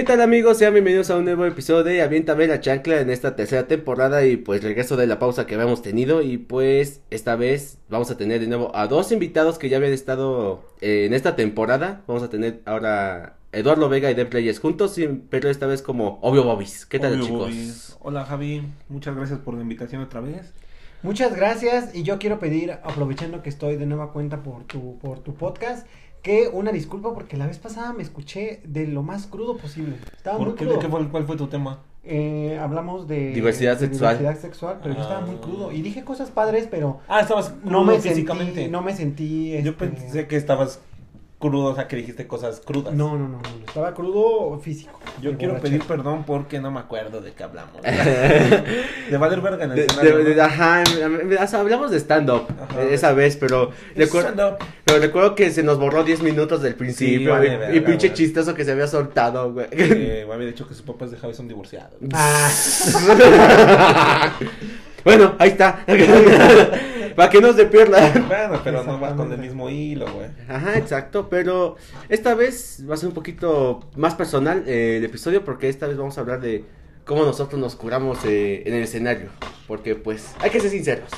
¿Qué tal amigos? Sean bienvenidos a un nuevo episodio de Aviéntame la chancla en esta tercera temporada y pues regreso de la pausa que habíamos tenido y pues esta vez vamos a tener de nuevo a dos invitados que ya habían estado eh, en esta temporada. Vamos a tener ahora Eduardo Vega y Den Players juntos, pero esta vez como Obvio Bobis. ¿Qué tal Obvio chicos? Bobis. Hola Javi, muchas gracias por la invitación otra vez. Muchas gracias y yo quiero pedir, aprovechando que estoy de nueva cuenta por tu, por tu podcast, que una disculpa porque la vez pasada me escuché de lo más crudo posible. Estaba muy crudo. ¿De qué fue, ¿Cuál fue tu tema? Eh, hablamos de Diversidad de sexual. diversidad sexual, pero yo estaba muy Ah. crudo y dije cosas padres, pero Ah, estabas no me físicamente. sentí, no me sentí. Yo este, pensé que estabas crudo, o sea, que dijiste cosas crudas. No, no, no, no, estaba crudo físico. Yo quiero pedir perdón porque no me acuerdo de qué hablamos. de valer verga en el De- escenario, de- ajá, o sea, hablamos de stand-up eh, esa vez, pero recuerdo, Stand-up. pero recuerdo que se nos borró 10 minutos del principio y- pinche chistoso que se había soltado, güey. Eh, dicho que sus papás de Javi son divorciados. Ah, bueno, ahí está. Para que no se pierda. Bueno, pero no va con el mismo hilo, güey. Ajá, exacto, pero esta vez va a ser un poquito más personal eh, el episodio porque esta vez vamos a hablar de cómo nosotros nos curamos eh, en el escenario. Porque pues hay que ser sinceros.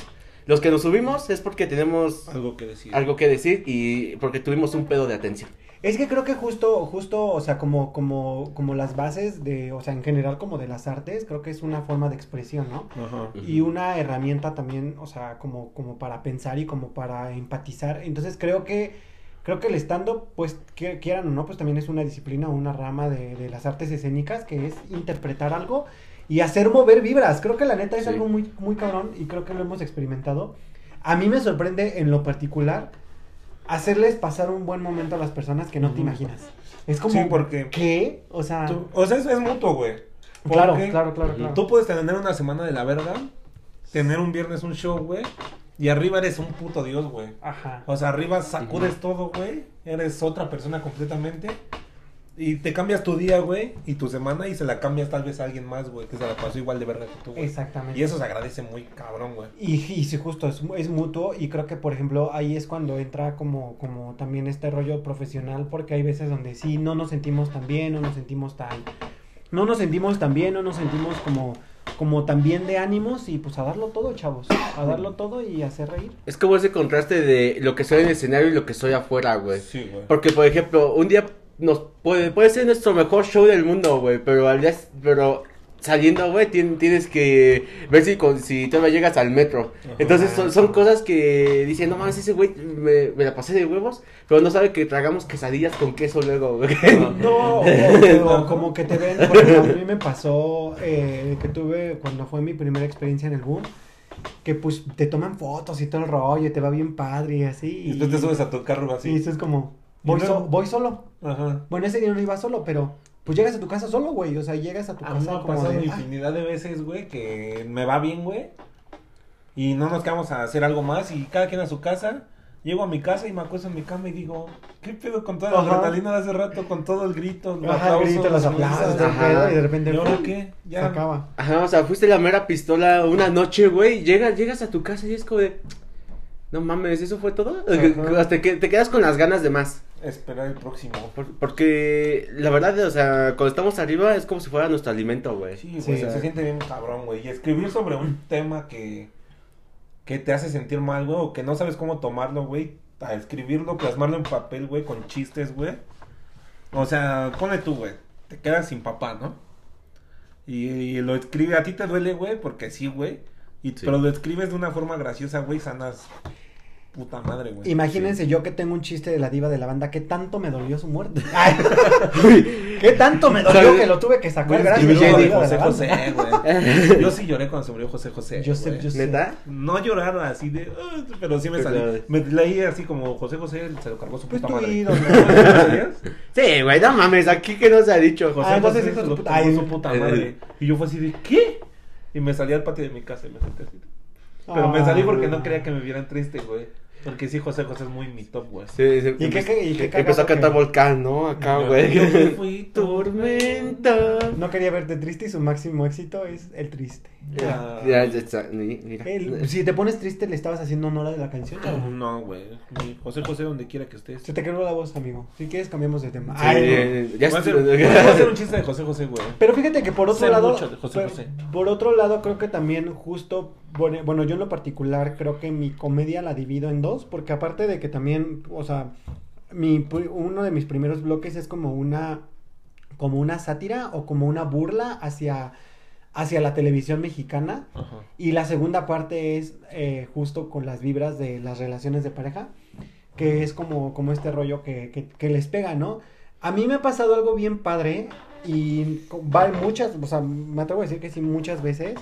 Los que nos subimos es porque tenemos Algo que decir. algo que decir y porque tuvimos un pedo de atención. Es que creo que justo, justo, o sea, como, como, como las bases de, o sea, en general como de las artes, creo que es una forma de expresión, ¿no? Ajá. Y una herramienta también, o sea, como, como para pensar y como para empatizar. Entonces creo que, creo que el stand-up, pues, que- quieran o no, pues también es una disciplina o una rama de, de las artes escénicas que es interpretar algo y hacer mover vibras. Creo que la neta es Sí. algo muy, muy cabrón y creo que lo hemos experimentado. A mí me sorprende en lo particular hacerles pasar un buen momento a las personas que no te imaginas. Es como, Sí, porque- ¿qué? O sea, Tú- o sea, es, es mutuo, güey. claro, Porque claro, claro, claro. Tú puedes tener una semana de la verga, tener un viernes un show, güey, y arriba eres un puto dios, güey. Ajá. O sea, arriba sacudes todo, güey, eres otra persona completamente. Y te cambias tu día, güey, y tu semana, y se la cambias tal vez a alguien más, güey, que se la pasó igual de verga que tú, güey. Exactamente. Y eso se agradece muy cabrón, güey. Y, y sí, justo, es, es mutuo y creo que, por ejemplo, ahí es cuando entra como, como también este rollo profesional, porque hay veces donde sí, no nos sentimos tan bien, no nos sentimos tan... No nos sentimos tan bien, no nos sentimos como, como tan bien de ánimos y pues a darlo todo, chavos, a darlo todo y hacer reír. Es como ese contraste de lo que soy en el escenario y lo que soy afuera, güey. Sí, güey. Porque, por ejemplo, un día nos puede, puede ser nuestro mejor show del mundo, güey, pero al día, pero saliendo, güey, tien- tienes que ver si, con, si todavía llegas al metro. Ajá. Entonces son, son cosas que dicen, no mames, ese güey me, me la pasé de huevos, pero no sabe que tragamos quesadillas con queso luego, güey. No, o, o como que te ven, por ejemplo, a mí me pasó eh, que tuve cuando fue mi primera experiencia en el boom, que pues te toman fotos y todo el rollo, y te va bien padre y así. Y después te subes a tu carro Sí, así. eso es como, voy, so- voy solo. Ajá. Bueno, ese día no iba solo, pero pues llegas a tu casa solo, güey. O sea, llegas a tu A mí me casa ha como pasado de, ah, infinidad de veces, güey, que me va bien, güey. Y no nos quedamos a hacer algo más y cada quien a su casa. Llego a mi casa y me acuesto en mi cama y digo, ¿qué pedo con toda la adrenalina de hace rato? Con todo el grito, los Ajá, el grito, los aplausos, Ajá. y de repente ¿Y ahora ¡pum! qué? se Ya. acaba. Ajá, o sea, fuiste la mera pistola una noche, güey, llegas, llegas a tu casa y es como de, no mames, ¿eso fue todo? Ajá. Hasta que te quedas con las ganas de más. Esperar el próximo. Por- porque la verdad, o sea, cuando estamos arriba es como si fuera nuestro alimento, güey. Sí, Sí, güey, o sea- se siente bien cabrón, güey. Y escribir sobre un tema que, que te hace sentir mal, güey, o que no sabes cómo tomarlo, güey. A escribirlo, plasmarlo en papel, güey, con chistes, güey. O sea, pone tú, güey. Te quedas sin papá, ¿no? Y, y lo escribe, a ti te duele, güey, porque sí, güey. Y, Sí. Pero lo escribes de una forma graciosa, güey, sanas. Puta madre, güey. Imagínense yo que tengo un chiste de la diva de la banda, ¿qué tanto me dolió su muerte? Ay, ¿Qué tanto me dolió que lo tuve que sacar? Güey, Gracias de José José, güey. Yo sí lloré cuando se murió José José. Yo sé, yo sé. ¿Neta? No llorar así de. "Ah", pero sí me salí. Me leí así como José José se lo cargó su Pues puta madre. ídolo. ¿No? Sí, güey, no mames, aquí que no se ha dicho. José Ah, entonces José hijo se de lo puta- ay, su puta eh, madre. Y yo fue así de ¿qué? Y me salí al patio de mi casa y me senté así. Pero me Ah. salí porque no quería que me vieran triste, güey. Porque sí, José José es muy mi top, güey. Sí, sí, ¿Y qué- empe- qué- y qué que empezó a cantar que- Volcán, ¿no? Acá, Yo- güey. yo me fui Tormenta. No quería verte triste y su máximo éxito es el triste. Ya. Ya, ya está, ni- mira. El- si te pones triste, le estabas haciendo honor a la canción. ¿no? No, güey. José José, donde quiera que estés. Se te quebró la voz, amigo. Si quieres, cambiamos de tema. Sí, Ay, no. eh, ya Voy a hacer, estoy- voy a hacer un chiste de José José, güey. Pero fíjate que por otro Sé lado, mucho de José por, José. por otro lado creo que también justo, bueno, yo en lo particular creo que mi comedia la divido en dos, porque aparte de que también, o sea, mi, uno de mis primeros bloques es como una, como una sátira o como una burla hacia, hacia la televisión mexicana. Ajá. Y la segunda parte es eh, justo con las vibras de las relaciones de pareja, que es como, como este rollo que, que, que les pega, ¿no? A mí me ha pasado algo bien padre y va muchas, o sea, me atrevo a decir que sí muchas veces,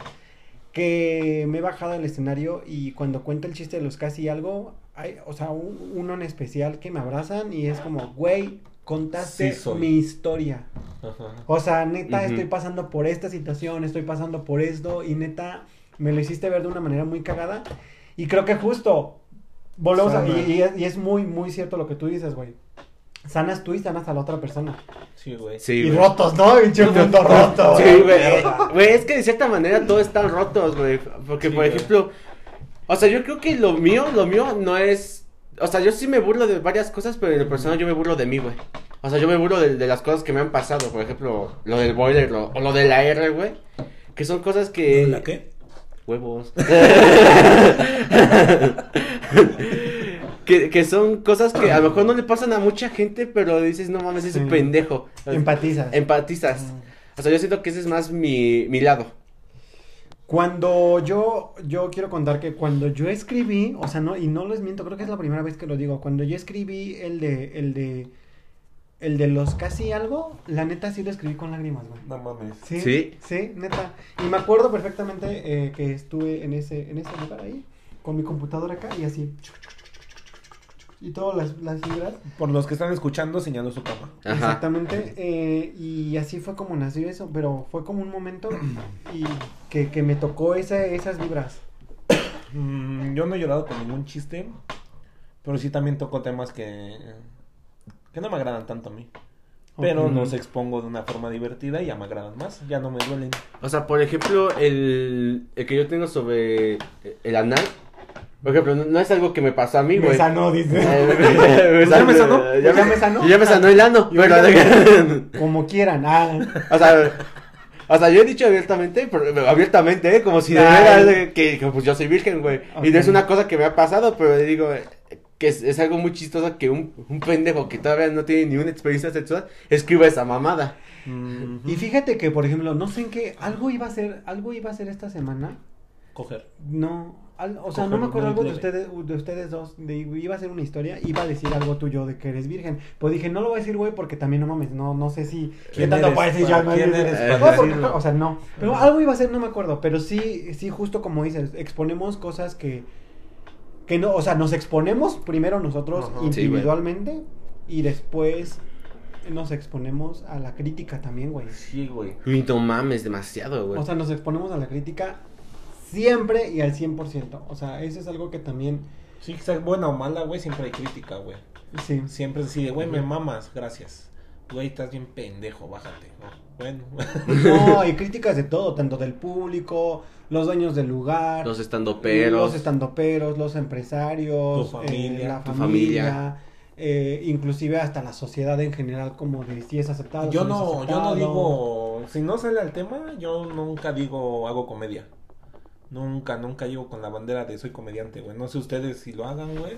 que me he bajado al escenario y cuando cuento el chiste de los casi algo, hay, o sea, un- uno en especial que me abrazan y es como, güey, contaste Sí mi historia. Ajá. O sea, neta, estoy pasando por esta situación, estoy pasando por esto, y neta, me lo hiciste ver de una manera muy cagada. Y creo que justo, volvemos a. Y es, y es muy, muy cierto lo que tú dices, güey. Sanas tú y sanas a la otra persona. Sí, güey. Sí, y güey. rotos, ¿no? Pinche mundo roto. Sí, güey. Güey, es que de cierta manera todos están rotos, güey. Porque, Sí, por güey. ejemplo, o sea, yo creo que lo mío, lo mío no es. O sea, yo sí me burlo de varias cosas, pero en lo personal yo me burlo de mí, güey. O sea, yo me burlo de, de las cosas que me han pasado. Por ejemplo, lo del boiler lo- o lo de la R, güey. Que son cosas que. ¿La qué? Huevos. que, que son cosas que a lo mejor no le pasan a mucha gente, pero dices, no mames, es un Sí. pendejo. Empatizas. Empatizas. O sea, yo siento que ese es más mi, mi lado. Cuando yo, yo quiero contar que cuando yo escribí, o sea, no, y no les miento, creo que es la primera vez que lo digo, cuando yo escribí el de, el de, el de los casi algo, la neta sí lo escribí con lágrimas, güey. No mames. Sí, ¿Sí? sí, neta. Y me acuerdo perfectamente eh, que estuve en ese, en ese lugar ahí, con mi computadora acá y así. Y todas las, las fibras. Por los que están escuchando, señaló su cama. Ajá. Exactamente. eh, y así fue como nació eso, pero fue como un momento y que, que me tocó esa, esas vibras. Mm, yo no he llorado con ningún chiste, pero sí también toco temas que, que no me agradan tanto a mí. Pero Ok. los expongo de una forma divertida y ya me agradan más, ya no me duelen. O sea, por ejemplo, el, el que yo tengo sobre el anal. Por ejemplo, no, no es algo que me pasó a mí, Me güey. sanó, dice. Eh, me- ¿Ya me sanó? Ya ¿Ya me me sanó? Ya me sanó el ano. Pero- Como quieran. Ah. o sea, o sea, yo he dicho abiertamente, pero- abiertamente, ¿eh? Como si de veras, eh, que, que, pues yo soy virgen, güey. Y no es una cosa que me ha pasado, pero digo eh, que es, es algo muy chistoso que un, un pendejo que todavía no tiene ni una experiencia sexual escriba esa mamada. Mm, Y fíjate que, por ejemplo, no sé en qué, algo iba a ser, algo iba a ser esta semana. Coger. No, al- o sea, Coger no me acuerdo algo de ustedes, de ustedes dos. De, iba a ser una historia, iba a decir algo tuyo de que eres virgen. Pues dije, no lo voy a decir, güey, porque también no mames, no, no sé si. ¿Qué ¿Quién tanto eres para- ya? no, quién no, eres no, porque- o sea, no. Pero algo iba a ser, no me acuerdo. Pero sí, sí, justo como dices, exponemos cosas que. Que no, o sea, nos exponemos primero nosotros Ajá. Sí, güey. individualmente y después nos exponemos a la crítica también, güey. Sí, güey. No mames, demasiado, güey. O sea, nos exponemos a la crítica siempre y al 100%. O sea, eso es algo que también, Sí, que sea buena o mala, güey, siempre hay crítica, güey. sí. Siempre es así de, güey, me mamas, gracias. Güey, estás bien pendejo, bájate. Bueno. No, hay críticas de todo, tanto del público, los dueños del lugar, Los estandoperos. los estandoperos, los empresarios, Tu familia, eh, la tu familia, familia. eh, inclusive hasta la sociedad en general, como de si es aceptado. Yo si es no, yo no aceptado. digo, si no sale al tema, yo nunca digo hago comedia. Nunca, nunca llego con la bandera de soy comediante, güey. No sé ustedes si lo hagan, güey.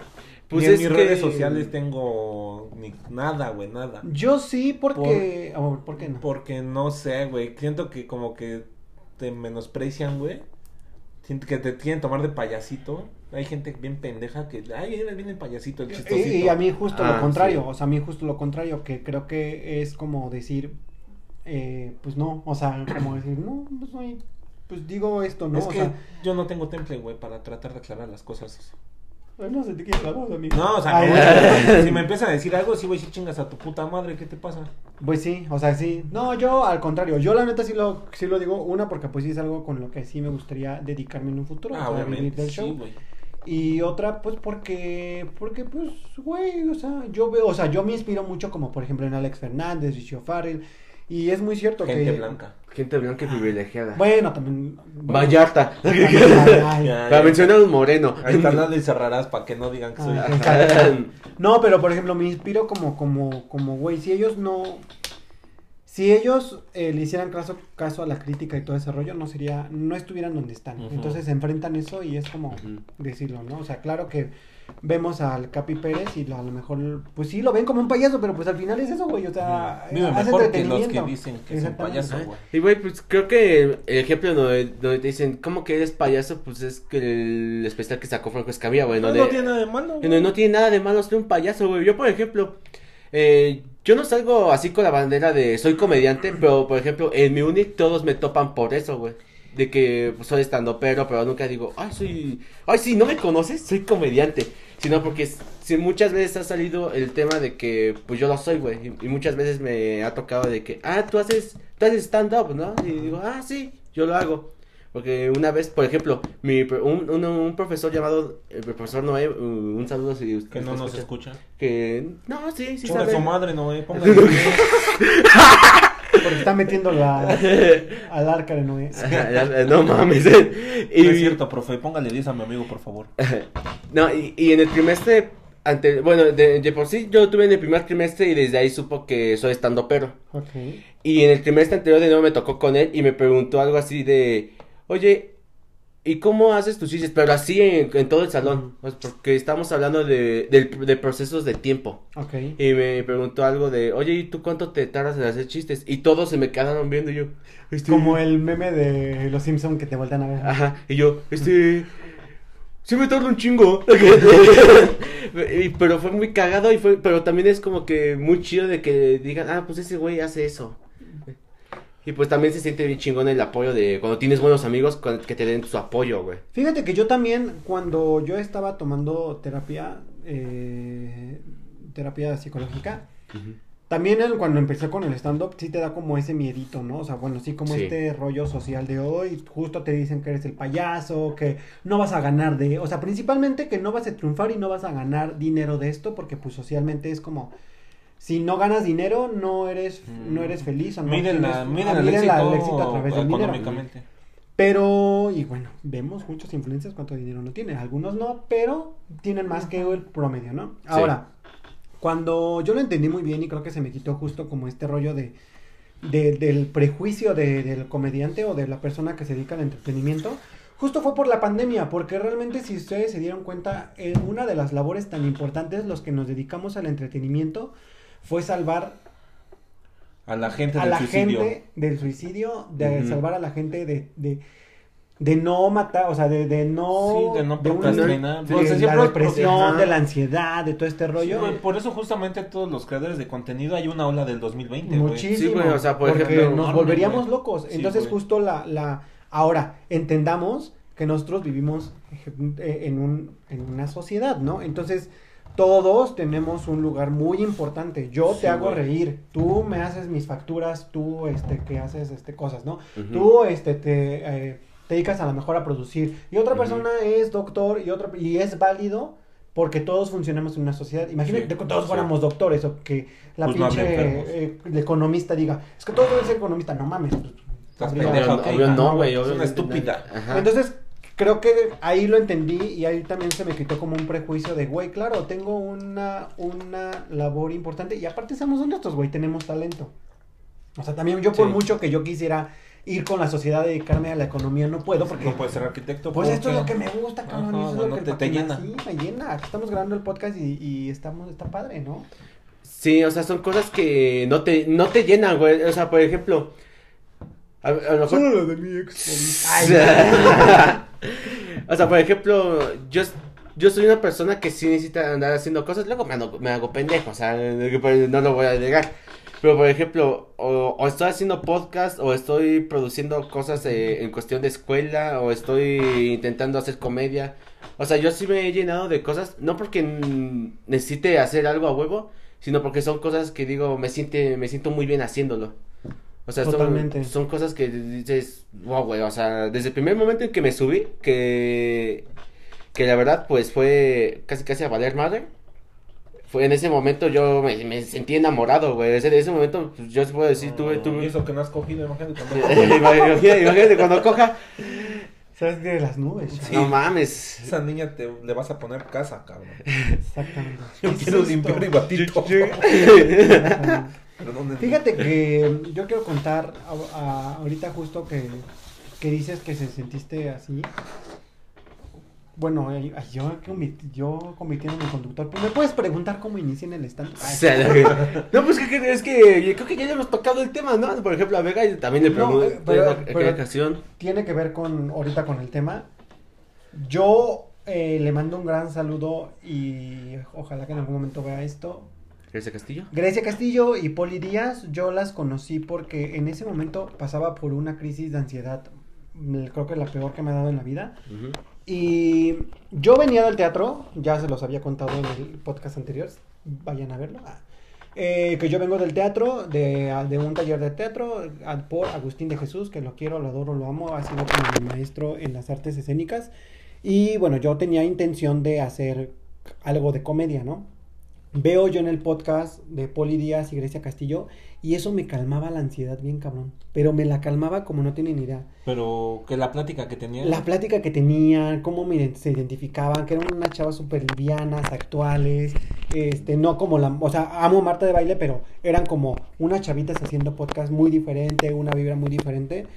Pues Ni en es mis que- redes sociales tengo ni nada, güey, nada. Yo sí, porque... ah, ¿Por qué no? Porque no sé, güey. Siento que como que te menosprecian, güey. Siento que te quieren tomar de payasito. Hay gente bien pendeja que, ay, bien el payasito, el chistosito. Y, y a mí justo Ah, lo contrario, sí. o sea, a mí justo lo contrario, que creo que es como decir, eh, pues no, o sea, como decir, no, pues soy, pues digo esto, ¿no? es o que sea, yo no tengo temple, güey, para tratar de aclarar las cosas. ay, no voz, amigo. No, o sea, Ay, si me empiezan a decir algo, sí voy a decir chingas a tu puta madre, ¿qué te pasa? Pues sí, o sea, sí. No, yo al contrario, yo la neta sí lo, sí lo digo, una, porque pues sí es algo con lo que sí me gustaría dedicarme en un futuro, Ah, o sea, vivir obviamente, del sí, show. güey. Y otra, pues porque, porque pues, güey, o sea, yo veo, o sea, yo me inspiro mucho como por ejemplo en Alex Fernández, Richo Farrell, y es muy cierto Gente que... blanca. Gente blanca y privilegiada. Bueno, también... bueno, Vallarta. ay, ay, Para mencionar un moreno. Ahí y cerrarás para que no digan que soy. ay, exacto. No, pero por ejemplo, me inspiro como, como, como, güey, si ellos no, si ellos eh, le hicieran caso, caso a la crítica y todo ese rollo, no sería, no estuvieran donde están. Entonces se enfrentan eso y es como decirlo, ¿no? O sea, claro que vemos al Capi Pérez y lo- a lo mejor, pues sí, lo ven como un payaso, pero pues al final es eso, güey, o sea, Vive hace mejor que los que entretenimiento. dicen que es un Exactamente. payaso, güey. Y güey, pues creo que el ejemplo donde, donde te dicen, ¿cómo que eres payaso? Pues es que el especial que sacó Franco Escamilla, güey. No, tiene nada de malo. No tiene nada de malo ser un payaso, güey. Yo, por ejemplo, eh, yo no salgo así con la bandera de soy comediante, pero, por ejemplo, en mi uni todos me topan por eso, güey. De que pues, soy estando pero, pero nunca digo, ay, soy, ay, sí, ¿no me conoces? Soy comediante. Sino porque si muchas veces ha salido el tema de que, pues yo lo soy, güey. Y, y muchas veces me ha tocado de que, ah, tú haces, tú haces stand-up, ¿no? Y digo, ah, sí, yo lo hago. Porque una vez, por ejemplo, mi, un, un, un profesor llamado, el profesor Noé, un saludo si usted Que no nos escucha. Que, no, sí, sí Chinga sabe. su madre, no, eh. Póngale. Porque está metiendo la, al arca de Noé. no mames. y, No es cierto, profe. Póngale 10 a mi amigo, por favor. No, y, y en el trimestre, ante, bueno, de, de por sí yo tuve en el primer trimestre y desde ahí supo que soy estando pero. Ok. Y en el trimestre anterior de nuevo me tocó con él y me preguntó algo así de, oye, ¿y cómo haces tus chistes? Pero así en, en todo el salón, pues, porque estamos hablando de, del- de procesos de tiempo. Ok. Y me preguntó algo de, oye, ¿y tú cuánto te tardas en hacer chistes? Y todos se me quedaron viendo y yo, este... Como el meme de los Simpson que te voltean a ver. Ajá, y yo, este... Sí me tarda un chingo. Y- pero fue muy cagado y fue, pero también es como que muy chido de que digan, ah, pues ese güey hace eso. Y pues también se siente bien chingón el apoyo de cuando tienes buenos amigos que te den su apoyo, güey. Fíjate que yo también, cuando yo estaba tomando terapia, eh, terapia psicológica, también el- cuando empecé con el stand-up, sí te da como ese miedito, ¿no? O sea, bueno, sí, como Sí. este rollo social de hoy, justo te dicen que eres el payaso, que no vas a ganar de, o sea, principalmente que no vas a triunfar y no vas a ganar dinero de esto, porque pues socialmente es como, si no ganas dinero, no eres, no eres feliz o no Miden, la, tienes- miden ah, el, éxito la- el éxito a través del dinero. económicamente. Pero, y bueno, vemos muchos influencers cuánto dinero no tienen. Algunos no, pero tienen más que el promedio, ¿no? Ahora, cuando yo lo entendí muy bien y creo que se me quitó justo como este rollo de, de- del prejuicio de- del comediante o de la persona que se dedica al entretenimiento, justo fue por la pandemia, porque realmente si ustedes se dieron cuenta, en una de las labores tan importantes, los que nos dedicamos al entretenimiento, fue salvar A la gente a del la suicidio. gente del suicidio, de salvar a la gente de, de, de no matar, o sea, de, de no... Sí, de no procrastinar. de Pues, la depresión, de la ansiedad, de todo este Sí, rollo. por eso justamente todos los creadores de contenido hay una ola del 2020, güey. Muchísimo. Sí, güey, o sea, por porque ejemplo, nos volveríamos güey. locos. Entonces, justo la, la... Ahora, entendamos que nosotros vivimos eh, en, un, en una sociedad, ¿no? Entonces, todos tenemos un lugar muy importante. Yo Sí, te hago güey. reír, tú me haces mis facturas, tú, este, que haces, este, cosas, ¿no? Tú, este, te, eh, te dedicas a lo mejor a producir. Y otra persona es doctor y otra y es válido porque todos funcionamos en una sociedad. Imagínate Sí, que todos sí. fuéramos doctores o que la Pues pinche eh, el economista diga, es que todos deben ser economistas. No mames. pues, Estás no, güey. Es una obviamente estúpida. Ajá. Entonces, creo que ahí lo entendí y ahí también se me quitó como un prejuicio de, güey, claro, tengo una, una labor importante y aparte seamos honestos, güey, tenemos talento. O sea, también yo por Sí. mucho que yo quisiera ir con la sociedad, dedicarme a la economía, no puedo porque... No puedes ser arquitecto. Pues esto es lo que me gusta, cabrón. Ajá, eso es lo no que te- llena. Sí, me llena. Aquí estamos grabando el podcast y, y estamos, está padre, ¿no? Sí, o sea, son cosas que no te, no te llenan, güey. O sea, por ejemplo, a, a lo mejor... lo de mi ex. o sea, por ejemplo, yo, yo soy una persona que sí necesita andar haciendo cosas, luego me, ando- me hago pendejo, o sea, no lo voy a negar. Pero, por ejemplo, o, estoy haciendo podcast, o estoy produciendo cosas en cuestión de escuela, o estoy intentando hacer comedia. O sea, yo sí me he llenado de cosas, no porque necesite hacer algo a huevo, sino porque son cosas que digo, me siente, me siento muy bien haciéndolo. O sea, son, Totalmente. son cosas que dices, wow, güey, o sea, desde el primer momento en que me subí, que, que la verdad, pues fue casi casi a valer madre. Fue en ese momento yo me, me sentí enamorado, güey. Ese, de ese momento, pues, yo se puedo decir, tuve, Y tuve. eso que no has cogido, imagínate cuando imagínate, imagínate cuando coja. ¿Sabes de las nubes? Sí. No mames. esa niña te le vas a poner casa, cabrón. Exactamente. Yo Qué quiero limpiar mi batito. Exactamente. Pero ¿dónde- Fíjate que yo quiero contar a- a- ahorita justo que, que dices que se sentiste así. Bueno, yo, yo convirtiéndome en conductor. ¿Me puedes preguntar cómo inicié en el stand? O sea, no, pues que, es que creo que ya hemos tocado el tema, ¿no? Por ejemplo, a Vega también le No, pregunté eh, pero- ocasión. tiene que ver con ahorita con el tema. Yo eh, le mando un gran saludo y ojalá que en algún momento vea esto. Grecia Castillo. Grecia Castillo y Poli Díaz, yo las conocí porque en ese momento pasaba por una crisis de ansiedad, creo que la peor que me ha dado en la vida. Y yo venía del teatro, ya se los había contado en el podcast anterior, vayan a verlo. Ah. Eh, que yo vengo del teatro, de, de un taller de teatro por Agustín de Jesús, que lo quiero, lo adoro, lo amo, ha sido como mi maestro en las artes escénicas. Y bueno, yo tenía intención de hacer algo de comedia, ¿no? Veo yo en el podcast de Poli Díaz y Grecia Castillo y eso me calmaba la ansiedad bien cabrón, pero me la calmaba como no tienen idea. Pero que la plática que tenía. La plática que tenían, cómo me- se identificaban, que eran unas chavas súper livianas, actuales, este, no como la, o sea, amo a Marta de baile, pero eran como unas chavitas haciendo podcast muy diferente, una vibra muy diferente.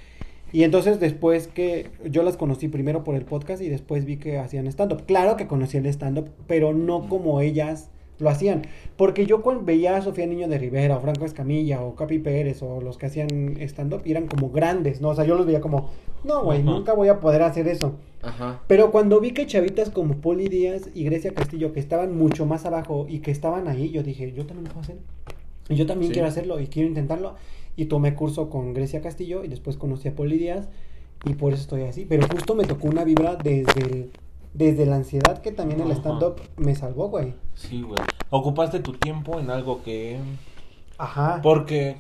Y entonces después que yo las conocí primero por el podcast y después vi que hacían stand-up. Claro que conocí el stand-up, pero no como ellas lo hacían. Porque yo cuando veía a Sofía Niño de Rivera, o Franco Escamilla, o Capi Pérez, o los que hacían stand-up, y eran como grandes, ¿no? O sea, yo los veía como, no, güey, nunca voy a poder hacer eso. Ajá. Pero cuando vi que chavitas como Poli Díaz y Grecia Castillo, que estaban mucho más abajo y que estaban ahí, yo dije, yo también lo puedo hacer. Y yo también Sí. quiero hacerlo y quiero intentarlo. Y tomé curso con Grecia Castillo y después conocí a Poli Díaz y por eso estoy así. Pero justo me tocó una vibra desde, el- desde la ansiedad que también el stand-up me salvó, güey. Sí, güey. Ocupaste tu tiempo en algo que. Ajá. Porque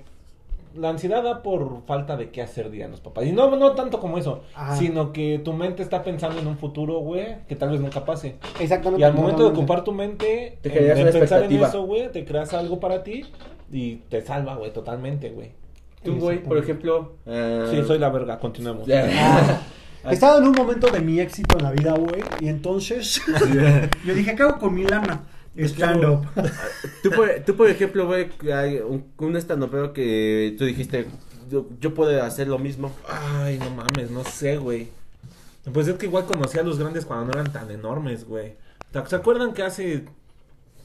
la ansiedad da por falta de qué hacer, dirían los papás. Y no, no tanto como eso, Ajá. sino que tu mente está pensando en un futuro, güey, que tal vez nunca pase. Exactamente. Y al momento de ocupar tu mente, Te en una pensar en eso, güey, te creas algo para ti y te salva, güey, totalmente, güey. Tú, güey, por ejemplo. eh, Sí, soy la verga, continuemos. Estaba en un momento de mi éxito en la vida, güey, y entonces yo dije, ¿qué hago con mi lana? Stand-up. Tú tú, por ejemplo, güey, hay un, un estandopero que tú dijiste, yo, yo puedo hacer lo mismo. Ay, no mames, no sé, güey. Pues es que igual conocí a los grandes cuando no eran tan enormes, güey. ¿Se acuerdan que hace,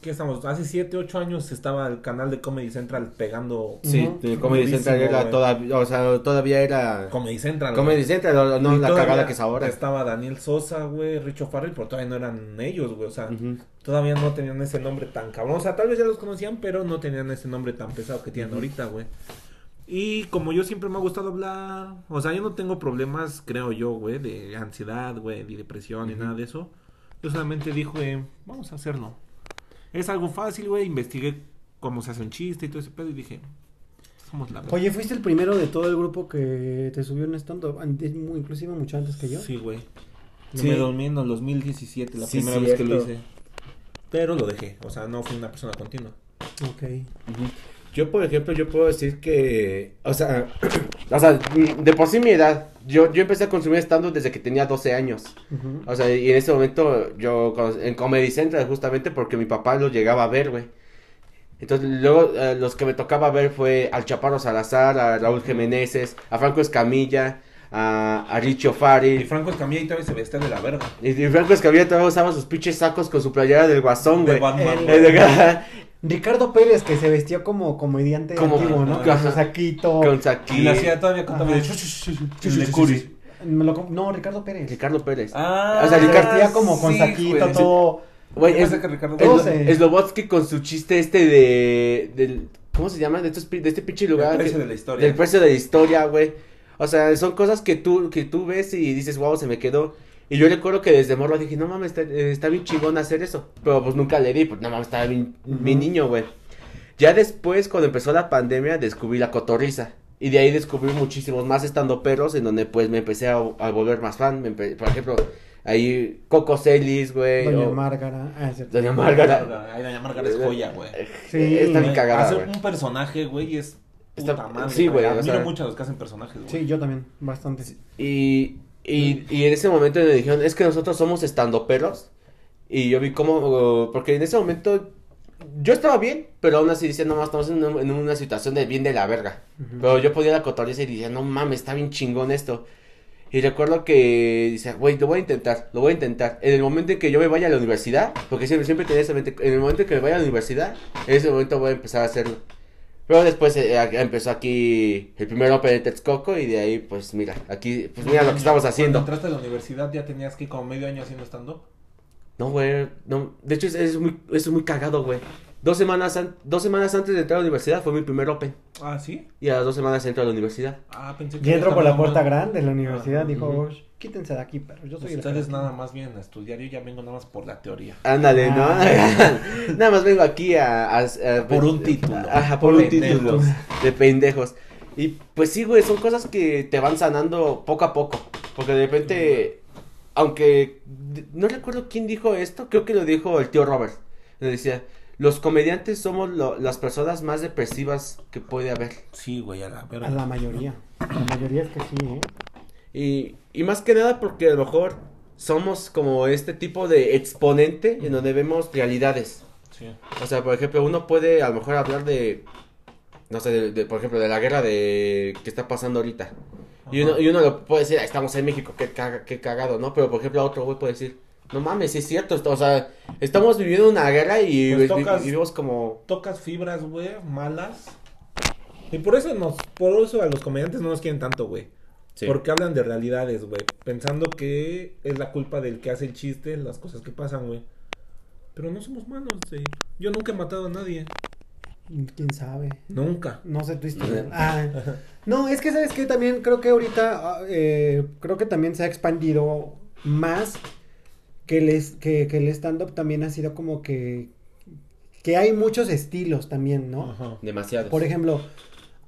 qué estamos? Hace 7, 8 años estaba el canal de Comedy Central pegando Sí, de Comedy Central era todavía, o sea, todavía era Comedy Central? Comedy. Central, no Y la cagada que es ahora. Estaba Daniel Sosa, güey, Richo Farrell, pero todavía no eran ellos, güey. O sea, todavía no tenían ese nombre tan cabrón. O sea, tal vez ya los conocían, pero no tenían ese nombre tan pesado que tienen ahorita, güey. Y como yo siempre me ha gustado hablar, o sea, yo no tengo problemas, creo yo, güey, de ansiedad, güey, ni depresión, ni nada de eso. Yo solamente dije, vamos a hacerlo. Es algo fácil, güey, investigué cómo se hace un chiste y todo ese pedo y dije, somos la. Oye, fuiste el primero de todo el grupo que te subió en stand-up, antes- muy- inclusive mucho antes que yo. Sí, güey. Sí. Me dormí en el 2017, la Sí, primera vez que lo hice. Pero lo dejé, o sea, no fui una persona continua. Ok. Ujú. Yo, por ejemplo, yo puedo decir que, o sea, o sea, de por sí mi edad, yo, yo empecé a consumir stand desde que tenía 12 años. O sea, y en ese momento yo en Comedy Central justamente porque mi papá lo llegaba a ver, güey. Entonces, luego eh, los que me tocaba ver fue al Chaparro Salazar, a Raúl Jiménez, a Franco Escamilla, a, a Richo Y Fari. Franco Escamilla y todavía se vestía de la verga. Y, y Franco Escamilla todavía usaba sus pinches sacos con su playera del guasón, De güey. Batman. Güey. Eh, Ricardo Pérez, que se vestía como comediante Como- antiguo, ¿no? Con su saquito. Con Y le Saki. hacía todavía con no, Ricardo Pérez. Ricardo Pérez. Ah, O sea, se Ricardo- vestía como con sí, saquito, güey. todo. Güey, es, que Ricardo se- Slobotsky con su chiste este de, del, ¿cómo se llama? De, estos, pi- de este pinche lugar. El precio que- de la historia. Del precio de la historia, güey. O sea, son cosas que tú, que tú ves y dices, wow, se me quedó. Y yo recuerdo que desde morro dije, no mames, está, eh, está bien chingón hacer eso. Pero pues nunca le di, pues no mames, estaba bien, mi niño, güey. Ya después, cuando empezó la pandemia, descubrí la cotorriza. Y de ahí descubrí muchísimos más estando perros en donde pues me empecé a, a volver más fan. Me empe- por ejemplo, ahí Coco Celis, güey. Doña o- Márgara. Ah, es cierto. Doña Márgara. Ay, Doña Márgara es joya, güey. Sí. Está bien cagada, Hacer güey. un personaje, güey, es Está- puta madre. sí, güey, o Admiro sea- mucho a los que hacen personajes, güey. Sí, yo también, bastante. Y, y, y en ese momento me dijeron, es que nosotros somos estando perros. Y yo vi cómo, porque en ese momento yo estaba bien, pero aún así decía, no, más estamos en, una- en una situación de bien de la verga. Pero yo podía la cotorriza y decía, no mames, está bien chingón esto. Y recuerdo que dice, güey, lo voy a intentar, lo voy a intentar. En el momento en que yo me vaya a la universidad, porque siempre, siempre tenía esa mente, en el momento en que me vaya a la universidad, en ese momento voy a empezar a hacerlo. Pero después eh, empezó aquí el primer Open de Texcoco y de ahí, pues mira, aquí, pues mira lo que estamos Cuando haciendo. entraste a la universidad ya tenías que como medio año haciendo stand-up. No, güey, no, de hecho es, es muy, es muy cagado, güey. Dos semanas, an- dos semanas antes de entrar a la universidad fue mi primer Open. Ah, ¿sí? Y a las dos semanas entro a la universidad. Ah, pensé que... Y entro por la puerta grande de la universidad. Ajá. Dijo. "Ush, quítense de aquí, perro. Yo soy el Ustedes jefe". nada más vienen a estudiar, yo ya vengo nada más por la teoría. Ándale, ¿no? Ah. Nada más vengo aquí a... a- a- Por un título. Ajá, por un Pendejos. título. De pendejos. Y pues sí, güey, son cosas que te van sanando poco a poco. Porque de repente, aunque no recuerdo quién dijo esto, creo que lo dijo el tío Robert. Le decía, los comediantes somos lo- las personas más depresivas que puede haber. Sí, güey, a la. A mayoría. La mayoría es que sí, ¿eh? Y, y más que nada porque a lo mejor somos como este tipo de exponente en donde vemos realidades. Sí. O sea, por ejemplo, uno puede a lo mejor hablar de, no sé, de, de, por ejemplo, de la guerra de que está pasando ahorita. Y uno, y uno lo puede decir, "Ah, estamos en México, qué, caga- qué cagado, ¿no? Pero por ejemplo, otro güey puede decir, no mames, es cierto, o sea, estamos viviendo una guerra y, Pues tocas- vivimos como... Tocas fibras, güey, malas. Y por eso nos, por eso a los comediantes no nos quieren tanto, güey. Porque hablan de realidades, güey. Pensando que es la culpa del que hace el chiste, las cosas que pasan, güey. Pero no somos malos, güey. Yo nunca he matado a nadie. ¿Quién sabe? Nunca. No sé tu historia. Ah, no, es que sabes que también creo que ahorita, ah, eh, creo que también se ha expandido más que el, es- que, que el stand-up también ha sido como que, que hay muchos estilos también, ¿no? Ajá. Demasiados. Por ejemplo,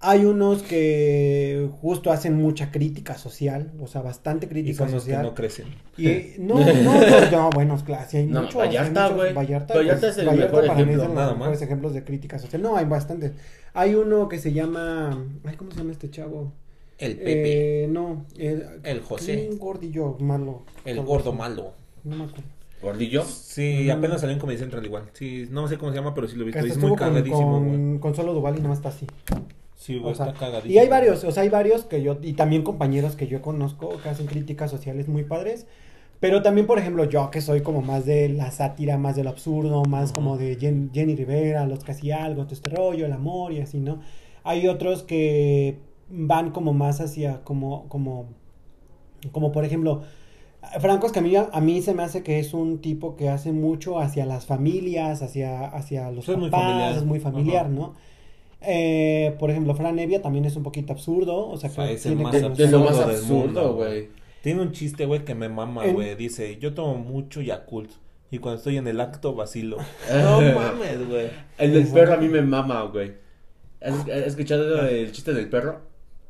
hay unos que justo hacen mucha crítica social, o sea, bastante Y crítica son los que social. no crecen. Y no, no, no, no, bueno, claro, sí hay No, muchos. Vallarta, güey. Vallarta, Vallarta pues, es el Vallarta mejor para mí ejemplo, es de nada los mejores más. ejemplos de crítica social. No, hay bastantes. Hay uno que se llama, ay, ¿cómo se llama este chavo? El Pepe. Eh, no, el, El José. Un gordillo malo. el gordo malo. No me acuerdo. ¿Gordillo? Sí, Mm. apenas salió en Comedy Central igual. Sí, no sé cómo se llama, pero sí lo he visto. Es muy con, cagadísimo, güey. con, con solo Duval y nada más está así. Sí, güey, O sea, está cagadísimo. y hay varios, o sea, hay varios que yo, y también compañeros que yo conozco que hacen críticas sociales muy padres. Pero también, por ejemplo, yo que soy como más de la sátira, más del absurdo, más como de Jen- Jenny Rivera, los casi algo, todo este rollo, el amor y así, ¿no? Hay otros que van como más hacia, como, como, como por ejemplo, Franco Escamilla, a mí se me hace que es un tipo que hace mucho hacia las familias, hacia, hacia los Es muy papás, familiar. es muy familiar, Ajá. ¿no? Eh, por ejemplo, Fran Evia también es un poquito absurdo, o sea, O sea, que es el tiene más De, lo más absurdo güey. Tiene un chiste, güey, que me mama, En- güey. Dice, yo tomo mucho Yakult. Y cuando estoy en el acto, vacilo. no mames, güey. El del perro a mí me mama, güey. ¿Has, has escuchado el chiste del perro?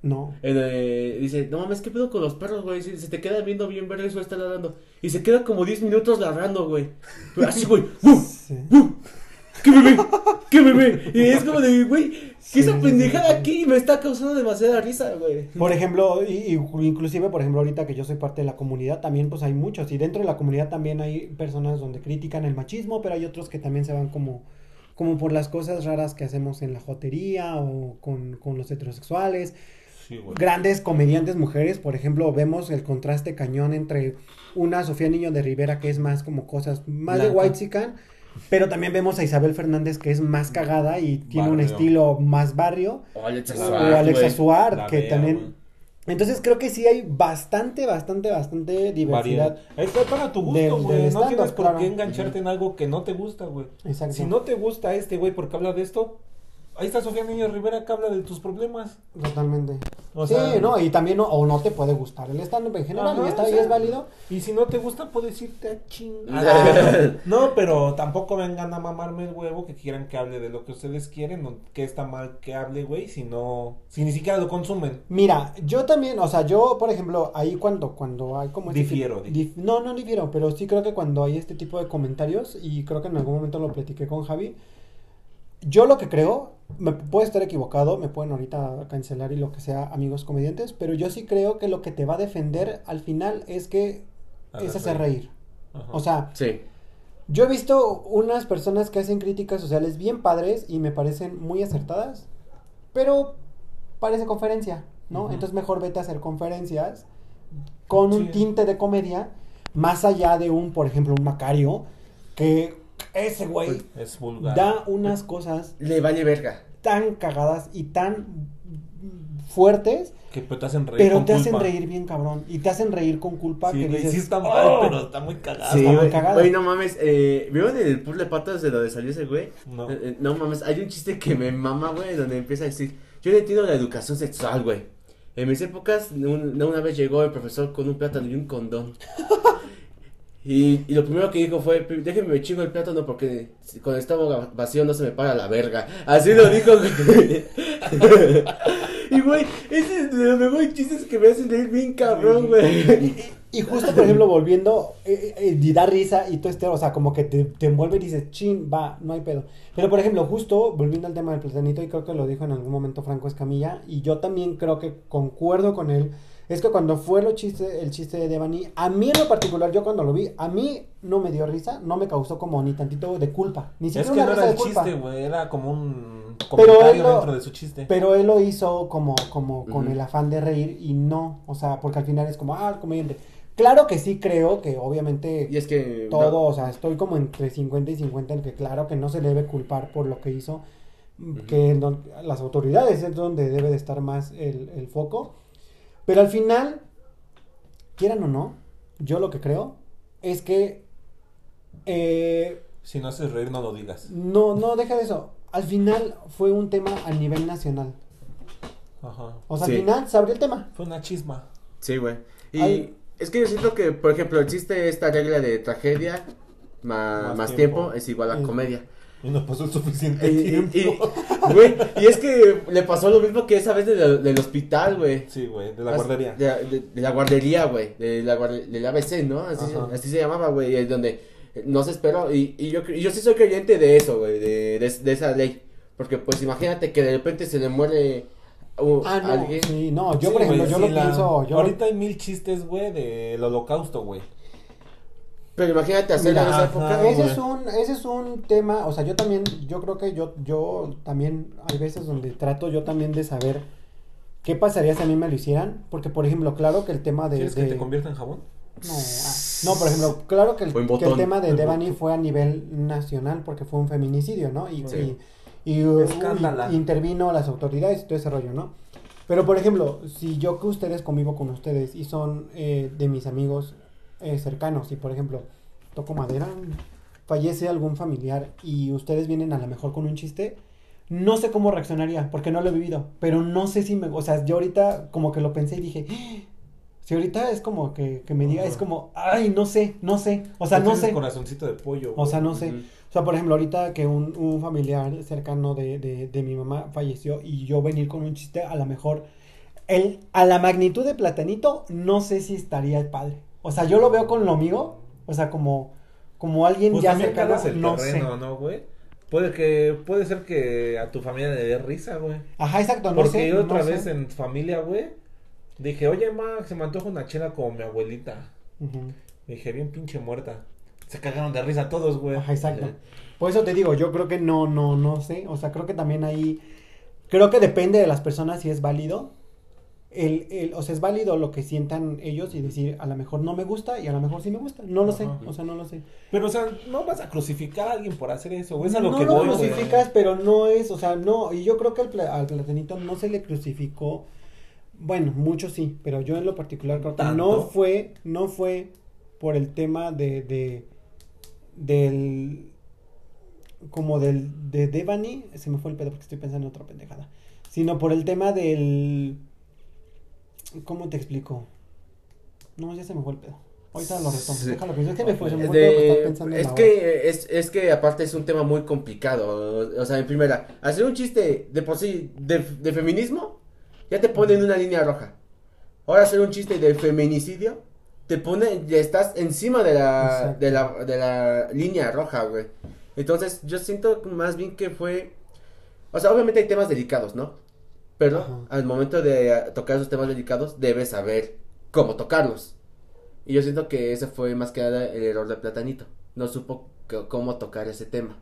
No. Eh, dice, no mames, ¿qué pedo con los perros, güey? Se, se te queda viendo bien verga eso está ladrando. Y se queda como 10 minutos ladrando, güey. Así, güey. ¡Bum! Sí. ¡Bum! ¿Qué bebé? ¿Qué bebé? Y es como de, güey, ¿qué Sí, esa pendejada sí. aquí? Me está causando demasiada risa, güey. Por ejemplo, y- y- inclusive, por ejemplo, ahorita que yo soy parte de la comunidad, también pues hay muchos. Y dentro de la comunidad también hay personas donde critican el machismo, pero hay otros que también se van como, como por las cosas raras que hacemos en la jotería o con, con los heterosexuales. Sí. Grandes comediantes mujeres, por ejemplo, vemos el contraste cañón entre una Sofía Niño de Rivera que es más como cosas más de white pero también vemos a Isabel Fernández que es más cagada y tiene un estilo más barrio. O Alexa O. Suar, que vea, también... Entonces creo que sí hay bastante, bastante, bastante diversidad. Variedad. Es para tu gusto, güey. No tienes por claro. qué engancharte en algo que no te gusta, güey. Exacto. Si no te gusta este güey porque habla de esto, ahí está Sofía Niño Rivera que habla de tus problemas. Totalmente. O sí, sea- no, y también no, o no te puede gustar el stand-up en general, Ajá, y está o ahí, sea, es válido. Y si no te gusta, puedes irte a chingar. no, pero tampoco vengan a mamarme el huevo que quieran que hable de lo que ustedes quieren, o que está mal que hable, güey, si no, si ni siquiera lo consumen. Mira, yo también, o sea, yo, por ejemplo, ahí cuando, cuando hay como... este Difiero, dif- no, no difiero, pero sí creo que cuando hay este tipo de comentarios, y creo que en algún momento lo platiqué con Javi, yo lo que creo, me puedo estar equivocado, me pueden ahorita cancelar y lo que sea, amigos comediantes, pero yo sí creo que lo que te va a defender al final es que es hacer reír. Ajá. O sea, Sí. yo he visto unas personas que hacen críticas sociales bien padres y me parecen muy acertadas, pero parece conferencia, ¿no? Entonces mejor vete a hacer conferencias con un tinte de comedia, más allá de un, por ejemplo, un Macario, que ese güey es vulgar. da unas cosas Le vale verga. tan cagadas y tan fuertes, que pero te hacen reír. pero con te hacen reír bien cabrón, y te hacen reír con culpa Sí, que dices, sí está mal, "Oh". pero está muy cagado. Sí, está muy güey. cagado. Oye, no mames, eh, ¿vieron el puzzle de patas de lo de salió ese güey? No. Eh, eh, no mames, hay un chiste que me mama, güey, donde empieza a decir, yo no entiendo la educación sexual, güey. En mis épocas, un- una vez llegó el profesor con un plátano y un condón. Y, y lo primero que dijo fue, "Pri- déjenme me chingo el plátano porque si- cuando estaba vacío no se me para la verga. Así lo dijo, y, güey, ese es de los mejores chistes que me hacen reír bien cabrón, güey. Y justo, por ejemplo, volviendo, eh, eh, y da risa y todo este, o sea, como que te, te envuelve y dices, chin, va, no hay pedo. Pero, por ejemplo, justo, volviendo al tema del platanito, y creo que lo dijo en algún momento Franco Escamilla, y yo también creo que concuerdo con él, es que cuando fue lo chiste, el chiste de Devani, a mí en lo particular, yo cuando lo vi, a mí no me dio risa, no me causó como ni tantito de culpa, ni Es siquiera que una no era de el culpa. chiste, güey. Era como un Pero comentario él lo- dentro de su chiste. Pero él lo hizo como, como con el afán de reír y no, o sea, porque al final es como, ah, el comediante. Claro que sí creo que obviamente Y es que... todo, o sea, estoy como entre 50 y 50 en que claro que no se le debe culpar por lo que hizo, que en don- las autoridades es donde debe de estar más el, el foco. Pero al final, quieran o no, yo lo que creo es que eh, Si no haces reír, no lo digas. no, no deja de eso. Al final fue un tema a nivel nacional. Ajá. O sea, Sí. al final se abrió el tema. Fue una chisma. Sí, güey. Y es que yo siento que, por ejemplo, existe esta regla de tragedia ma- más, Más tiempo. tiempo. es igual a Sí. comedia. Y no pasó el suficiente Y, tiempo. y- y- güey, y es que le pasó lo mismo que esa vez de- del hospital, güey. Sí, güey, de la guardería. De, la- de- de la guardería, güey. De la del ABC, ¿no? Así, se- así se llamaba, güey. es Donde no se esperó. Y, y yo, yo sí soy creyente de eso, güey. De, de, de esa ley. Porque, pues, imagínate que de repente se le muere uh, Ah, no, alguien. sí, no, yo Sí, por ejemplo, güey, yo sí, lo la- pienso, yo Ahorita hay mil chistes, güey, del holocausto, güey. Pero imagínate hacerlo en esa época. ajá, ese es un, ese es un tema, o sea, yo también, yo creo que yo, yo también, hay veces donde trato yo también de saber qué pasaría si a mí me lo hicieran, porque por ejemplo, claro que el tema de... ¿Quieres de- que te convierta en jabón? No, ah, no, por ejemplo, claro que el, que el tema de Devani botón. fue a nivel nacional porque fue un feminicidio, ¿no? Y, Sí. y, y, Escándala. y intervino las autoridades y todo ese rollo, ¿no? Pero, por ejemplo, si yo que ustedes convivo con ustedes y son eh, de mis amigos eh, cercanos y, por ejemplo, toco madera, fallece algún familiar y ustedes vienen a lo mejor con un chiste, no sé cómo reaccionaría porque no lo he vivido, pero no sé si me, o sea, yo ahorita como que lo pensé y dije, "Ah, si ahorita es como que, que me diga, es como, ay, no sé, no sé, o sea, no sé, corazoncito de pollo. o sea, no sé. O sea, por ejemplo, ahorita que un, un familiar cercano de, de, de mi mamá falleció y yo venir con un chiste, a lo mejor, el, a la magnitud de Platanito, no sé si estaría el padre. O sea, yo lo veo con lo mío, o sea, como, como alguien Pues ya cercano, el no terreno, sé. ¿no, güey? Puede que, puede ser que a tu familia le dé risa, güey. Ajá, exacto, no Porque sé. yo otra no sé. vez en familia, güey, dije, oye, Max, se me antoja una chela como mi abuelita. Ujú. Dije, bien pinche muerta. Se cagaron de risa todos, güey. Ajá, exacto. Por eso te digo, yo creo que no, no, no sé. O sea, creo que también ahí. Creo que depende de las personas si es válido. El, el, o sea, es válido lo que sientan ellos y decir, a lo mejor no me gusta y a lo mejor sí me gusta. No lo sé, o sea, no lo sé. Pero, o sea, no vas a crucificar a alguien por hacer eso, güey. Es a lo no que lo voy, güey. crucificas, pero no es, o sea, no. Y yo creo que al, al platanito no se le crucificó. Bueno, mucho sí, pero yo en lo particular creo que no fue, no fue por el tema de, de del como del de Devani, se me fue el pedo porque estoy pensando en otra pendejada, sino por el tema del ¿cómo te explico? No, ya se me fue el pedo. Ahorita lo retomo. Sí. Déjalo, es que me fue, me De- estar es que es, es que aparte es un tema muy complicado o, sea en primera hacer un chiste de por sí de, de feminismo ya te pone en una línea roja ahora hacer un chiste de feminicidio te pone ya estás encima de la de la de la línea roja güey entonces yo siento más bien que fue o sea obviamente hay temas delicados no pero Ajá. al momento de eh, tocar esos temas delicados debes saber cómo tocarlos y yo siento que ese fue más que nada el error de Platanito. No supo cómo tocar ese tema.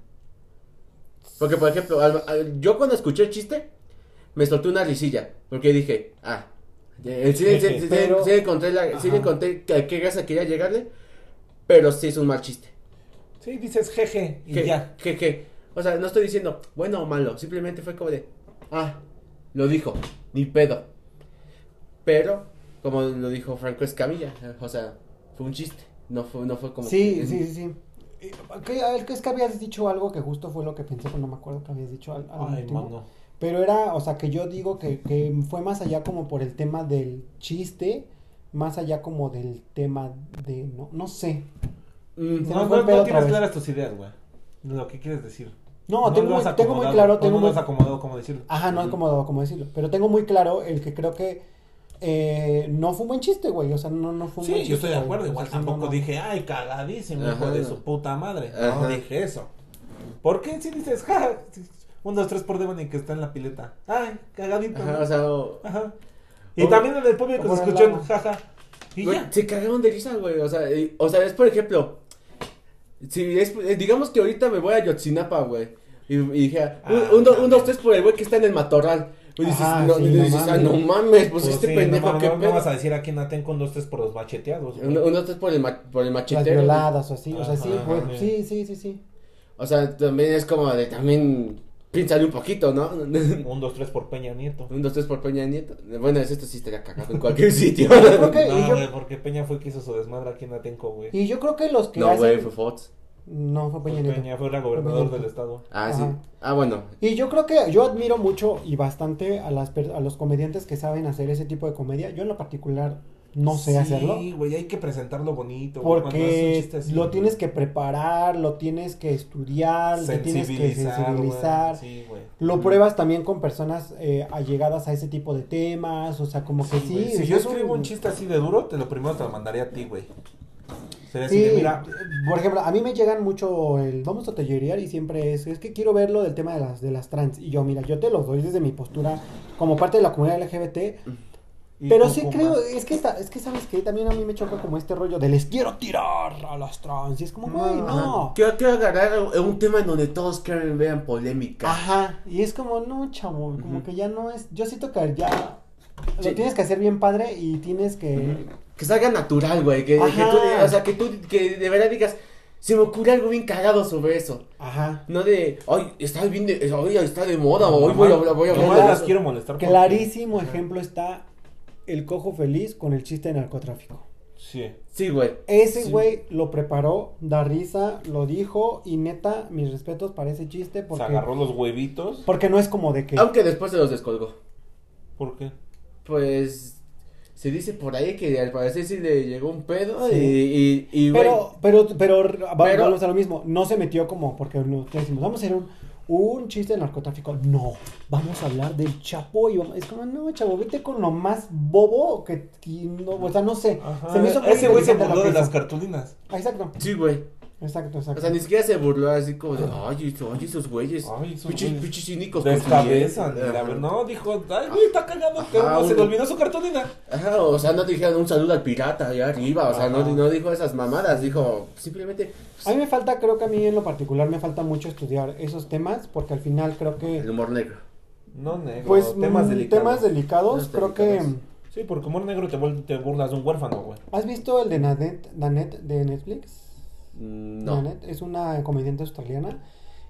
Porque, por ejemplo, al- al- yo cuando escuché el chiste, me solté una risilla. Porque dije, ah, eh, sí, sí, sí, sí, Pero- sí encontré, la, a qué grasa quería llegarle, pero sí es un mal chiste. Sí, dices jeje y Que, ya. que, o sea, no estoy diciendo bueno o malo, simplemente fue como de, ah, lo dijo, ni pedo. Pero, como lo dijo Franco Escamilla, o sea, fue un chiste, no fue, no fue como Sí, que- sí, sí, sí. Eh, ¿qué- a ver, ¿qué es que habías dicho algo que justo fue lo que pensé, pero no me acuerdo que habías dicho al, al Ay, último. mano. Pero era, o sea, que yo digo que, que fue más allá como por el tema del chiste, más allá como del tema de, no, no sé. Mm, No, no, no tienes claras tus ideas, güey. Lo que quieres decir. No, tengo, muy, has tengo muy acomodado, claro, tengo no muy, acomodado como decirlo. ajá, no es Ujú. como, como decirlo, pero tengo muy claro el que creo que eh, no fue un buen chiste, güey, o sea, no, no fue un Sí, buen yo chiste, estoy de acuerdo. O Igual sea, sí, tampoco no. dije, ay, cagadísimo, hijo Ajá. de su puta madre. Ajá. No dije eso. ¿Por qué si dices, ja, un, dos, tres por Devon que está en la pileta? Ay, cagadito. Ajá, o sea, o- Ajá. Y O- también en el público se en escuchó, lado. jaja. Y güey, ya. se cagaron de risa, güey, o sea, y- o sea, es por ejemplo, si es, digamos que ahorita me voy a Yotzinapa, güey, y, y dije, Ah, un, do- un, dos, tres por el güey que está en el matorral, y dices, Ajá, no, sí, y no dices, ah, mames. no mames, pues, Pues este sí, pendejo, no, qué no, no pedo. vas a decir aquí Naten con dos, tres por los macheteados. güey. Un, un dos, tres por el, ma- por el Las machetero. violadas o así, o sea, sí, güey, sí, sí, sí, sí. O sea, también es como de, también, piénsale un poquito, ¿no? Un, dos, tres por Peña Nieto. un, dos, tres por Peña Nieto. Bueno, esto sí estaría cagado en cualquier sitio. No, yo- güey, porque Peña fue que hizo su desmadre aquí en Atenco, güey. Y yo creo que los que no, hacen... güey, fue Fox. No, fue Peña Nieto. Peña fue el gobernador del estado. Ah, sí. Ah, bueno. Y yo creo que yo admiro mucho y bastante a, las, per- a los comediantes que saben hacer ese tipo de comedia. Yo en lo particular no sé Sí, hacerlo. güey, hay que presentarlo bonito. Porque así, lo güey. tienes que preparar, lo tienes que estudiar, te tienes que Sensibilizar, Sí, güey. Lo pruebas también con personas eh, allegadas a ese tipo de temas, o sea, como que sí. güey. Si yo un- escribo un chiste así de duro, te lo primero te lo mandaría a ti, güey. Sería así Sí, de, mira, por ejemplo, a mí me llegan mucho el vamos a tallerear y siempre es, es que quiero verlo del tema de las, de las trans. Y yo, mira, yo te lo doy desde mi postura como parte de la comunidad LGBT. Pero sí creo, más. es que, ta- es que sabes que también a mí me choca como este rollo de les quiero tirar a las trans. Y es como, güey, no. Ajá. Quiero, quiero agarrar un tema en donde todos quieren vean polémica. Ajá, y es como, no, chavo, como que ya no es, yo siento que ya Sí. lo tienes que hacer bien padre y tienes que... Que salga natural, güey. Que, que tú, o sea, que tú, que de verdad digas, se me ocurre algo bien cagado sobre eso. Ajá. No de, ay, está bien, de, ay, está de moda, No, hoy voy a, voy a hablar de las quiero molestar. porque- Clarísimo ejemplo está el cojo feliz con el chiste de narcotráfico. Sí. Sí, güey. Ese Sí. güey lo preparó, da risa, lo dijo y neta, mis respetos para ese chiste Se porque, agarró los huevitos. porque no es como de que... Aunque después se los descolgó. ¿Por qué? Pues se dice por ahí que al parecer sí le llegó un pedo Sí. y, y, Pero, pero, pero, va- Pero- vamos a lo mismo. No se metió como porque nosotros decimos, vamos a hacer un, un chiste de narcotráfico. No, vamos a hablar del chapo y vamos- es como, no, chavo, vete con lo más bobo que, que no, o sea, no sé. Ajá. Se me hizo Ese güey se burló que de las cartulinas. Ah, Exacto, sí, güey. Exacto, exacto. O sea, ni siquiera se burló así como de, ay, ay, esos güeyes. Ay, esos Pinches, güeyes pinches cínicos. Descabezan. miel". y la Ajá. verdad, no, dijo, ay, güey, está cagado. Ajá, se le olvidó su cartulina. Ajá, o sea, no dijeron un saludo al pirata allá arriba, o sea, no, no dijo esas mamadas, dijo simplemente A mí me falta, creo que a mí en lo particular me falta mucho estudiar esos temas porque al final creo que, el humor negro. No, negro. pues, temas mm, delicados. temas delicados, creo que... Sí, porque humor negro te, te burlas de un huérfano, güey. ¿Has visto el de Nanette, Nanette de Netflix? Mm, No. Nanette es una comediante australiana.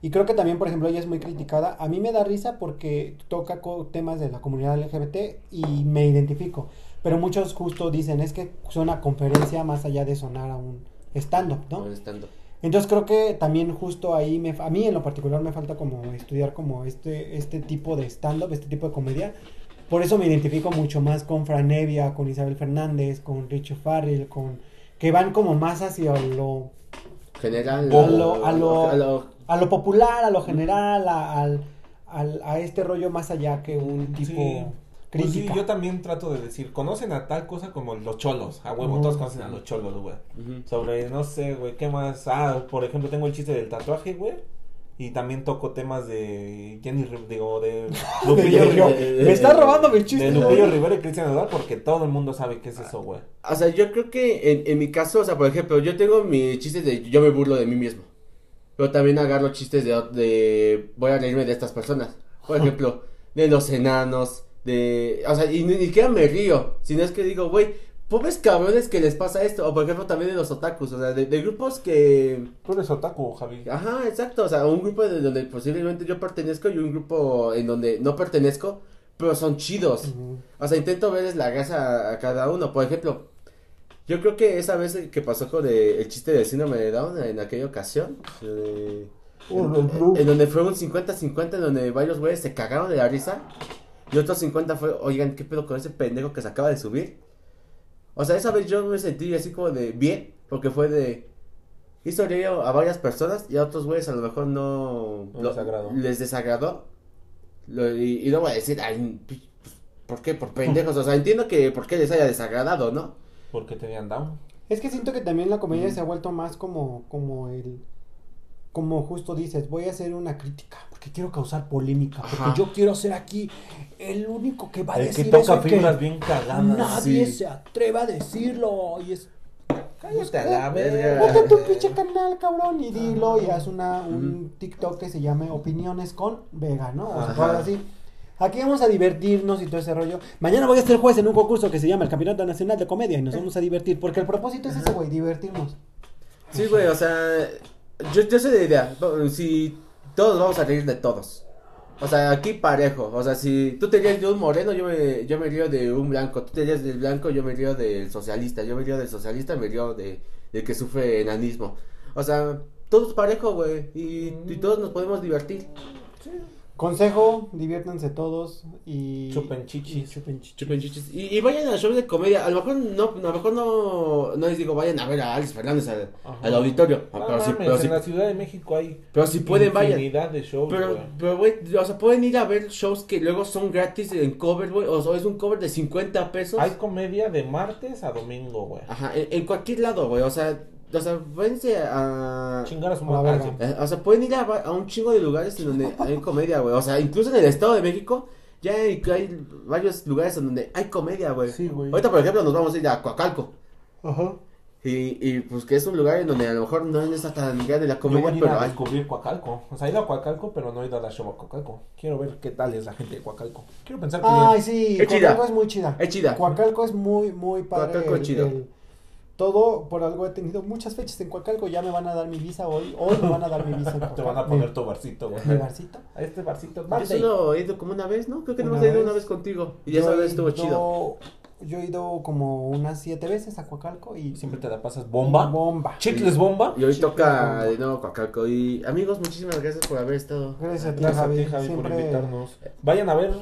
Y creo que también, por ejemplo, ella es muy criticada. A mí me da risa porque toca temas de la comunidad LGBT y me identifico. Pero muchos justo dicen, es que suena a conferencia más allá de sonar a un stand-up, ¿no? Molestando. Entonces creo que también justo ahí, me, a mí en lo particular me falta como estudiar como este, este tipo de stand-up, este tipo de comedia. Por eso me identifico mucho más con Fran Evia, con Isabel Fernández, con Richo Farrell, con que van como más hacia lo, General. A lo- a lo- a lo- a lo popular, a lo general, a, al- al- a este rollo más allá que un tipo Sí. Pues sí, yo también trato de decir, conocen a tal cosa como los cholos, a huevo, todos conocen a los cholos, güey. Sobre, no sé, güey, ¿qué más? Ah, por ejemplo, tengo el chiste del tatuaje, güey. Y también toco temas de Jenny, digo, de Lupillo, Yo- Ri- me está robando mi de chiste. Lupillo ¿no? Rivera y Cristian Nodal porque todo el mundo sabe qué es eso, güey. O sea, yo creo que en, en mi caso, o sea, por ejemplo, yo tengo mis chistes de yo me burlo de mí mismo. Pero también agarro chistes de, de voy a reírme de estas personas. Por ejemplo, de los enanos, de... O sea, y ni, ni siquiera me río, sino es que digo, güey, pobres cabrones que les pasa esto. O por ejemplo, también de los otakus, o sea, de, de grupos que... Tú eres otaku, Javi. Ajá, exacto, o sea, un grupo de donde posiblemente yo pertenezco y un grupo en donde no pertenezco, pero son chidos. O sea, intento verles la gracia a, cada uno. Por ejemplo, yo creo que esa vez que pasó con el, chiste del síndrome de Down en aquella ocasión, eh, en, en donde fue un 50-50, en donde varios güeyes se cagaron de la risa, y otros 50 fue, oigan, ¿qué pedo con ese pendejo que se acaba de subir? O sea, esa vez yo me sentí así como de bien, porque fue de... Hizo reír a varias personas y a otros güeyes a lo mejor no... No lo- les agradó. Les desagradó. Lo- y, y no voy a decir, ay, pues, ¿por qué? Por pendejos. O sea, entiendo que por qué les haya desagradado, ¿no? Porque tenían down. Es que siento que también la comedia se ha vuelto más como, como el, como justo dices, voy a hacer una crítica porque quiero causar polémica, porque Ajá. yo quiero ser aquí el único que va a El que decir toca eso que fibras bien cagadas. nadie sí. se atreva a decirlo y es Cállate a la verga. Vete a tu pinche canal, cabrón, y dilo y haz una, un TikTok que se llame Opiniones con Vega, ¿no? O sea, así. Aquí vamos a divertirnos y todo ese rollo. Mañana voy a ser juez en un concurso que se llama el Campeonato Nacional de Comedia y nos vamos a divertir. Porque el propósito es ese, güey, divertirnos. Sí, güey, o sea, yo, yo soy de idea. Si todos vamos a reír de todos. O sea, aquí parejo. O sea, si tú te ríes de un moreno, yo me, yo me río de un blanco. Tú te ríes del blanco, yo me río del socialista. Yo me río del socialista, me río de, de que sufre enanismo. O sea, todos parejo, güey. Y, y todos nos podemos divertir. Consejo, diviértanse todos y... Chupen chichis. y chupen chichis. Chupen chichis. Y, y vayan a shows de comedia. A lo mejor no, a lo mejor no, no les digo, vayan a ver a Alex Fernández al, auditorio. No pero, si, pero, si, en la Ciudad de México hay pero si pueden, vayan. infinidad de shows, Pero, güey. pero, güey, o sea, pueden ir a ver shows que luego son gratis en cover, güey. O sea, es un cover de 50 pesos. Hay comedia de martes a domingo, güey. Ajá, en, en cualquier lado, güey. O sea, o sea, váyanse a. Chingar a su madre. eh, O sea, pueden ir a, a un chingo de lugares en donde hay comedia, güey. O sea, incluso en el Estado de México ya hay, hay varios lugares en donde hay comedia, güey. Sí, güey. Ahorita, por ejemplo, nos vamos a ir a Coacalco. Ajá. Y, y pues que es un lugar en donde a lo mejor no está tan grande la Yo voy comedia, a ir pero a hay. descubrir Coacalco. O sea, he ido a Coacalco, pero no he ido a la show a Coacalco. Quiero ver qué tal es la gente de Coacalco. Quiero pensar que Ay, bien. sí, Es chida. Coacalco es muy chida. Es chida. Coacalco es muy, muy padre. Coacalco es chido. el- todo, por algo he tenido muchas fechas en Coacalco. Ya me van a dar mi visa hoy. Hoy me van a dar mi visa en te van a poner tu barcito, güey. ¿Mi barcito? A este barcito. Yo solo he ido como una vez, ¿no? Creo que no hemos ido una vez contigo. Y esa vez estuvo ido- chido. Yo he ido como unas siete veces a Coacalco y... Siempre te la pasas bomba. Bomba. Chicles bomba. Y hoy toca de nuevo Coacalco. Y amigos, muchísimas gracias por haber estado. Gracias a ti, Gracias a Javi. ti, Javi, por invitarnos. Vayan a ver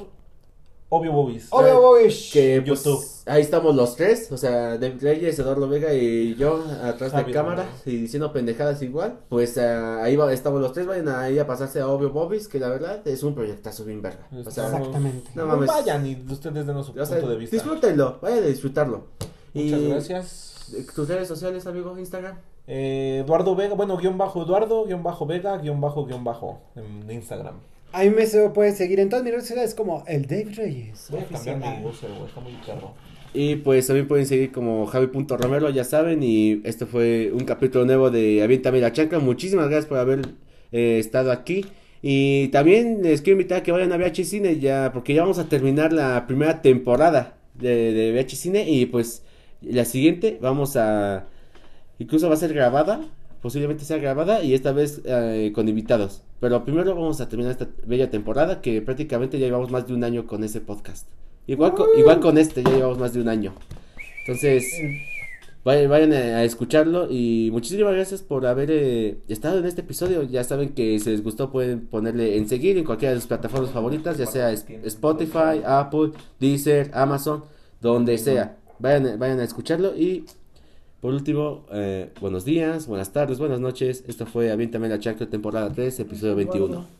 Obvio Bobis. Obvio, Bobish. Que pues, YouTube. ahí estamos los tres, o sea, David Reyes, Eduardo Vega y yo atrás Javi de cámara y diciendo pendejadas igual. Pues ah, ahí va- estamos los tres, vayan ahí a pasarse a Obvio Bobis, que la verdad es un proyectazo bien verga. O sea, Exactamente. No. Vayan y ustedes denos su o sea, punto de vista. disfrútenlo, vayan a disfrutarlo. Muchas y gracias. eh, tus redes sociales, amigo, Instagram. Eh, Eduardo Vega, bueno, guion bajo Eduardo, guion bajo Vega, guion bajo, guion bajo en Instagram. A mí me se pueden seguir en todas mis redes sociales como el Dave Reyes. Voy a cambiar mi user, güey, está muy perro. Y pues también pueden seguir como Javi.romero, ya saben. Y este fue un capítulo nuevo de Aviéntame la chancla. Muchísimas gracias por haber eh, estado aquí. Y también les quiero invitar a que vayan a VH Cine ya, porque ya vamos a terminar la primera temporada de, de VH Cine. Y pues la siguiente vamos a. Incluso va a ser grabada. Posiblemente sea grabada y esta vez eh, con invitados. Pero primero vamos a terminar esta bella temporada que prácticamente ya llevamos más de un año con ese podcast. Igual, co- igual con este, ya llevamos más de un año. Entonces, Vayan, vayan a, escucharlo y muchísimas gracias por haber eh, estado en este episodio. Ya saben que si les gustó pueden ponerle en seguir en cualquiera de sus plataformas favoritas, ya sea Spotify, Apple, Deezer, Amazon, donde sea. Vayan, vayan a escucharlo y por último, eh, buenos días, buenas tardes, buenas noches. Esto fue Aviéntame la Chancla temporada 3, episodio 21.